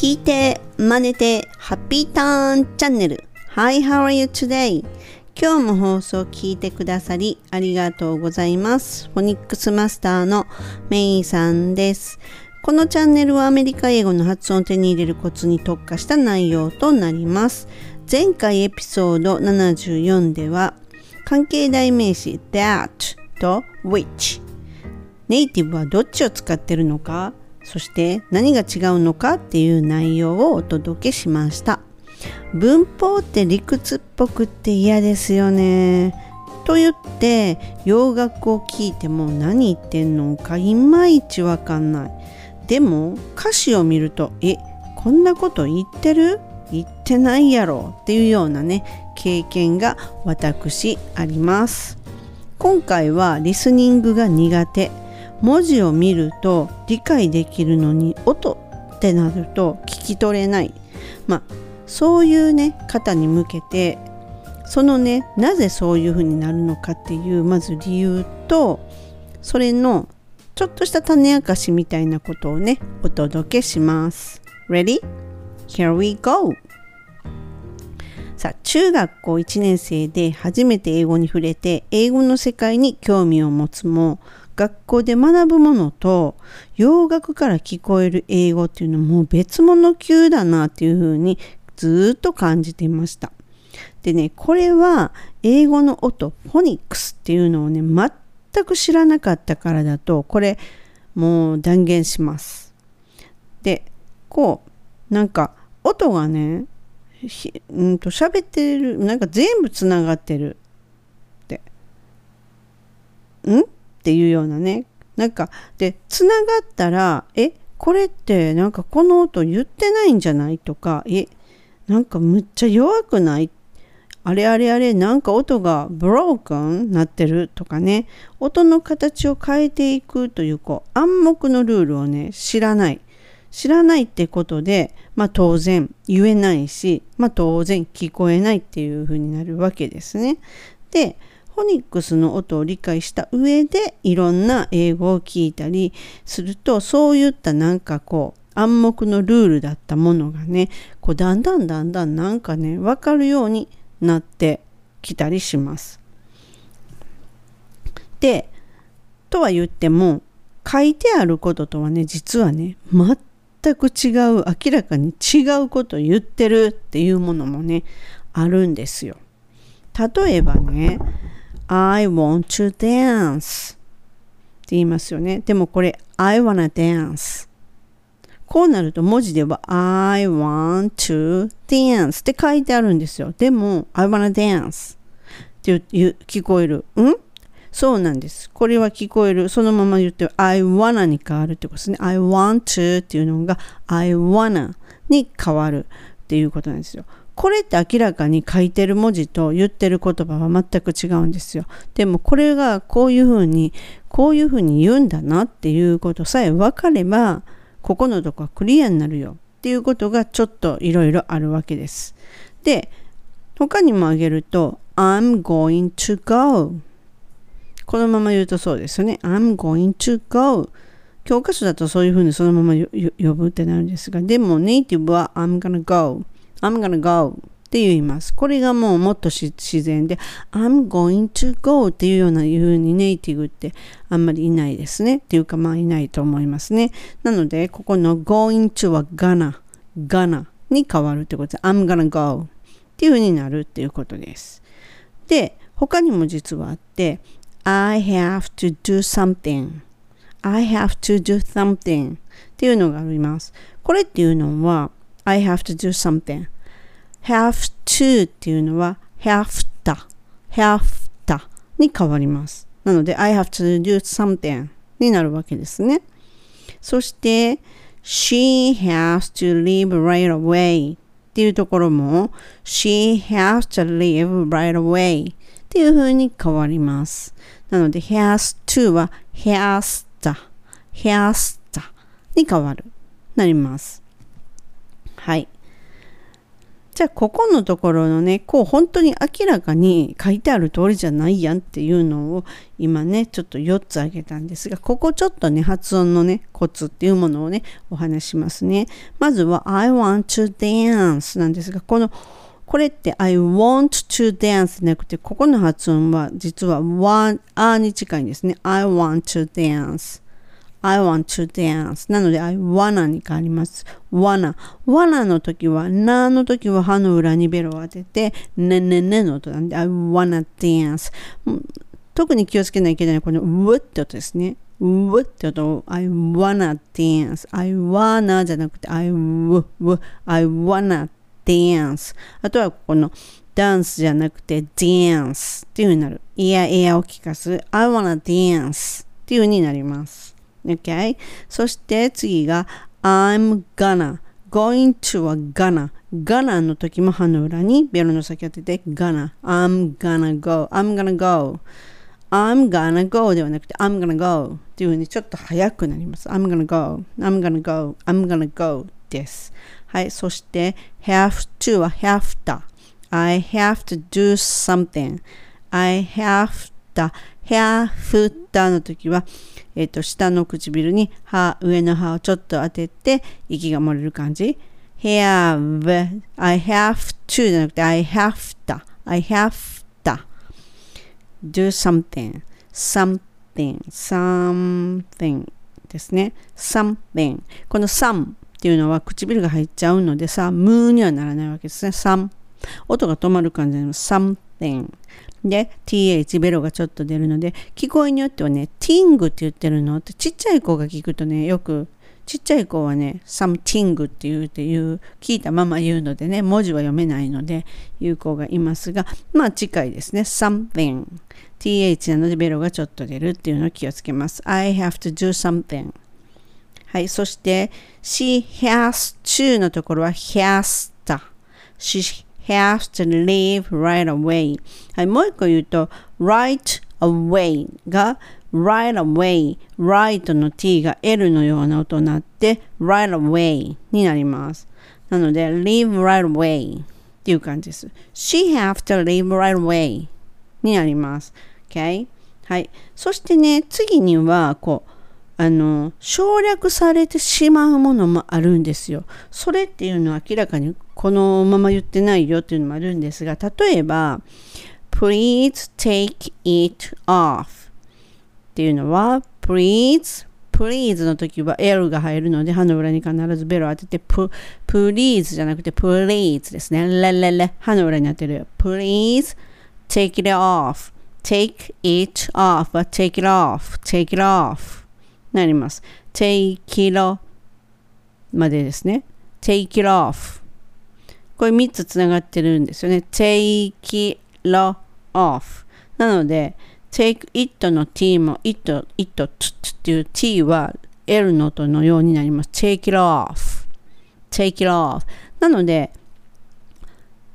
聞いて、真似て、ハッピーターンチャンネル。Hi, how are you today? 今日も放送を聞いてくださりありがとうございます。フォニックスマスターのメイさんです。このチャンネルはアメリカ英語の発音を手に入れるコツに特化した内容となります。前回エピソード74では関係代名詞 that と which ネイティブはどっちを使ってるのか？そして何が違うのかっていう内容をお届けしました。文法って理屈っぽくって嫌ですよね。と言って洋楽を聴いても何言ってんのかいまいちわかんない。でも歌詞を見るとえこんなこと言ってる？言ってないやろ。っていうようなね経験が私あります。今回はリスニングが苦手。文字を見ると理解できるのに音ってなると聞き取れないまあそういうね方に向けてそのねなぜそういうふうになるのかっていうまず理由とそれのちょっとした種明かしみたいなことをねお届けします Ready? Here we go! さあ中学校1年生で初めて英語に触れて英語の世界に興味を持つも学校で学ぶものと洋楽から聞こえる英語っていうのはもう別物級だなっていうふうにずっと感じていました。でねこれは英語の音フォニックスっていうのをね全く知らなかったからだとこれもう断言します。でこうなんか音がねうんと喋ってるなんか全部つながってるってん？っていうようなね。なんかでつながったらえこれってなんかこの音言ってないんじゃないとかえなんかむっちゃ弱くない？あれあれあれなんか音がブロークンなってるとかね。音の形を変えていくというこう暗黙のルールをね知らない。知らないってことで、まあ、当然言えないし、まあ、当然聞こえないっていうふうになるわけですね。でフォニックスの音を理解した上でいろんな英語を聞いたりするとそういったなんかこう暗黙のルールだったものがねこうだんだんだんだんなんかね分かるようになってきたりします。でとは言っても書いてあることとはね実はね全く違う明らかに違うことを言ってるっていうものもねあるんですよ。例えばね I want to dance って言いますよね。でもこれ I wanna dance こうなると文字では I want to dance って書いてあるんですよ。でも I wanna dance って聞こえる。ん？そうなんです。これは聞こえる。そのまま言って I wanna に変わるってことですね。I want to っていうのが I wanna に変わるっていうことなんですよ。これって明らかに書いてる文字と言ってる言葉は全く違うんですよ。でもこれがこういうふうにこういうふうに言うんだなっていうことさえ分かればここのとこはクリアになるよっていうことがちょっといろいろあるわけです。で他にも挙げると I'm going to go このまま言うとそうですよね。I'm going to go 教科書だとそういうふうにそのまま呼ぶってなるんですがでもネイティブは I'm gonna go I'm gonna go って言います。これがもうもっと自然で I'm going to go っていうようないうにネイティブってあんまりいないですね。っていうかまあいないと思いますね。なのでここの going to は gonna gonna に変わるってことで I'm gonna go っていうふうになるっていうことです。で他にも実はあって I have to do something I have to do something っていうのがあります。これっていうのは I have to do something have to っていうのは have to have to に変わります。なので I have to do something になるわけですね。そして she has to leave right away っていうところも she has to leave right away っていう風に変わります。なので has to は has to has to に変わる。なります。はい。じゃあここのところのねこう本当に明らかに書いてある通りじゃないやんっていうのを今ねちょっと4つ挙げたんですがここちょっとね発音のねコツっていうものをねお話しますね。まずは I want to dance なんですがこのこれって I want to dance じゃなくてここの発音は実は want あに近いんですね。I want to dance I want to dance. なので I wanna に変わります。wanna wanna の時はなの時は歯の裏にベロを当ててねねねの音なんで I wanna dance. 特に気をつけないといけないのはこのうって音ですね。うって音を I wanna dance. I wanna じゃなくて I w w I wanna dance. あとはこのダンスじゃなくて dance っていう風になる。イヤイヤを聞かす。I wanna dance っていう風になります。Okay? そして次が I'm gonna going to は gonna gonna の時も歯の裏にベロの先当てて gonna I'm gonna go I'm gonna go I'm gonna go ではなくて I'm gonna go っていう風にちょっと早くなります I'm gonna go I'm gonna go I'm gonna go ですはいそして have to は have to I have to do something I have to ヘアフッターの時は、えっ、と、下の唇に歯、上の歯をちょっと当てて、息が漏れる感じ。ヘアブ、I have to じゃなくて、I have to, I have to do something, something, something ですね。something。この some っていうのは唇が入っちゃうので、さ、ムーにはならないわけですね。some。音が止まる感じの、something。で、th ベロがちょっと出るので、聞こえによってはね、ティングって言ってるのって、ちっちゃい子が聞くとね、よく、ちっちゃい子はね、something って言うっていう、聞いたまま言うのでね、文字は読めないので、言う子がいますが、まあ近いですね。something。th なのでベロがちょっと出るっていうのを気をつけます。I have to do something. はい、そして、she has to のところは has to。she has to leave right away はい、もう一個言うと right away が right away right の t が l のような音になって right away になりますなので leave right away っていう感じです she have to leave right away になります OK はいそしてね次にはこうあの省略されてしまうものもあるんですよ。それっていうのは明らかにこのまま言ってないよっていうのもあるんですが、例えば、please take it off っていうのは、please please の時は L が入るので歯の裏に必ずベロを当てて please じゃなくて please ですね。レレレ歯の裏に当てる。please take it off take it off take it off take it off なります。take it off までですね。take it off これ3つつながってるんですよね。take it off なので take it の t も it, it t, t っていう t は L の音のようになります。take it off take it off なので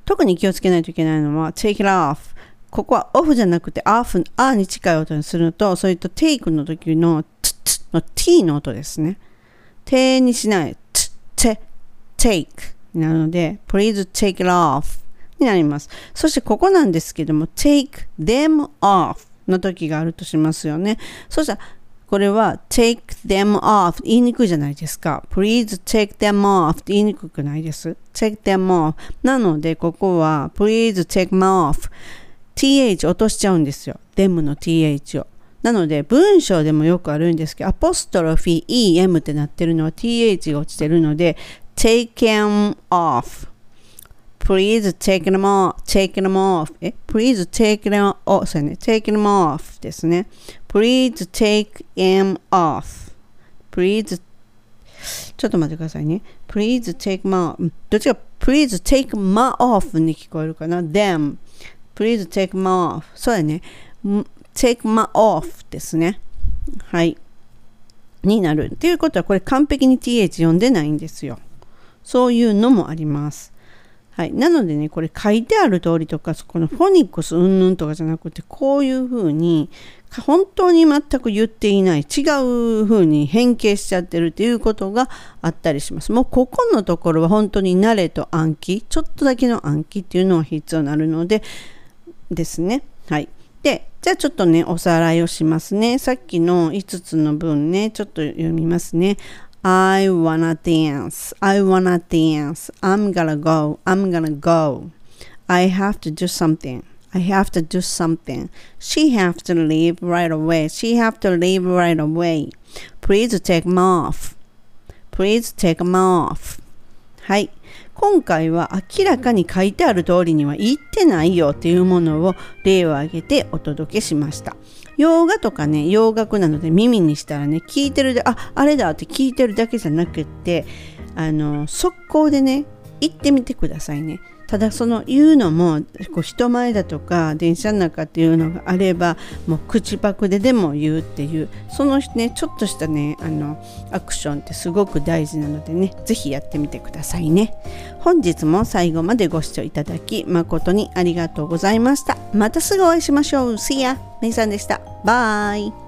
特に気をつけないといけないのは take it off ここはオフじゃなくて off、あに近い音にすると、それと take の時の t, の t の音ですね。てにしない。t, t, take なので、please take it off になります。そしてここなんですけども、take them off の時があるとしますよね。そしたら、これは take them off 言いにくいじゃないですか。please take them off って言いにくくないです。take them off なので、ここは please take them off th 落としちゃうんですよ。them の th を。なので、文章でもよくあるんですけど、アポストロフィー em ってなってるのは th が落ちてるので、take them off. Please take them off. Take them off. え Please take them off. そうね。take them off ですね。Please take them off. Please ちょっと待ってくださいね。Please take my どっちか Please take my off に聞こえるかな ?them Please take them off そうだね。Take my off ですね。はい。になる。っていうことはこれ完璧に th 読んでないんですよ。そういうのもあります。はい、なのでねこれ書いてある通りとかこのフォニックスうんぬんとかじゃなくてこういうふうに本当に全く言っていない違うふうに変形しちゃってるっていうことがあったりしますもうここのところは本当に慣れと暗記ちょっとだけの暗記っていうのが必要になるのでですねはいでじゃあちょっとねおさらいをしますねさっきの5つの文ねちょっと読みますね I wanna dance. I wanna dance. I'm gonna go. I'm gonna go. I have to do something. I have to do something. She have to leave right away. She have to leave right away. Please take them off. Please take them off. はい。今回は明らかに書いてある通りには言ってないよっていうものを例を挙げてお届けしました。洋画とかね洋楽なので耳にしたらね聞いてるでああれだって聞いてるだけじゃなくってあの速攻でね行ってみてくださいねただその言うのもこう人前だとか電車の中っていうのがあればもう口パクででも言うっていうそのねちょっとしたねあのアクションってすごく大事なのでね是非やってみてくださいね。本日も最後までご視聴いただき誠にありがとうございました。またすぐお会いしましょう。See ya! めいさんでした。バイ。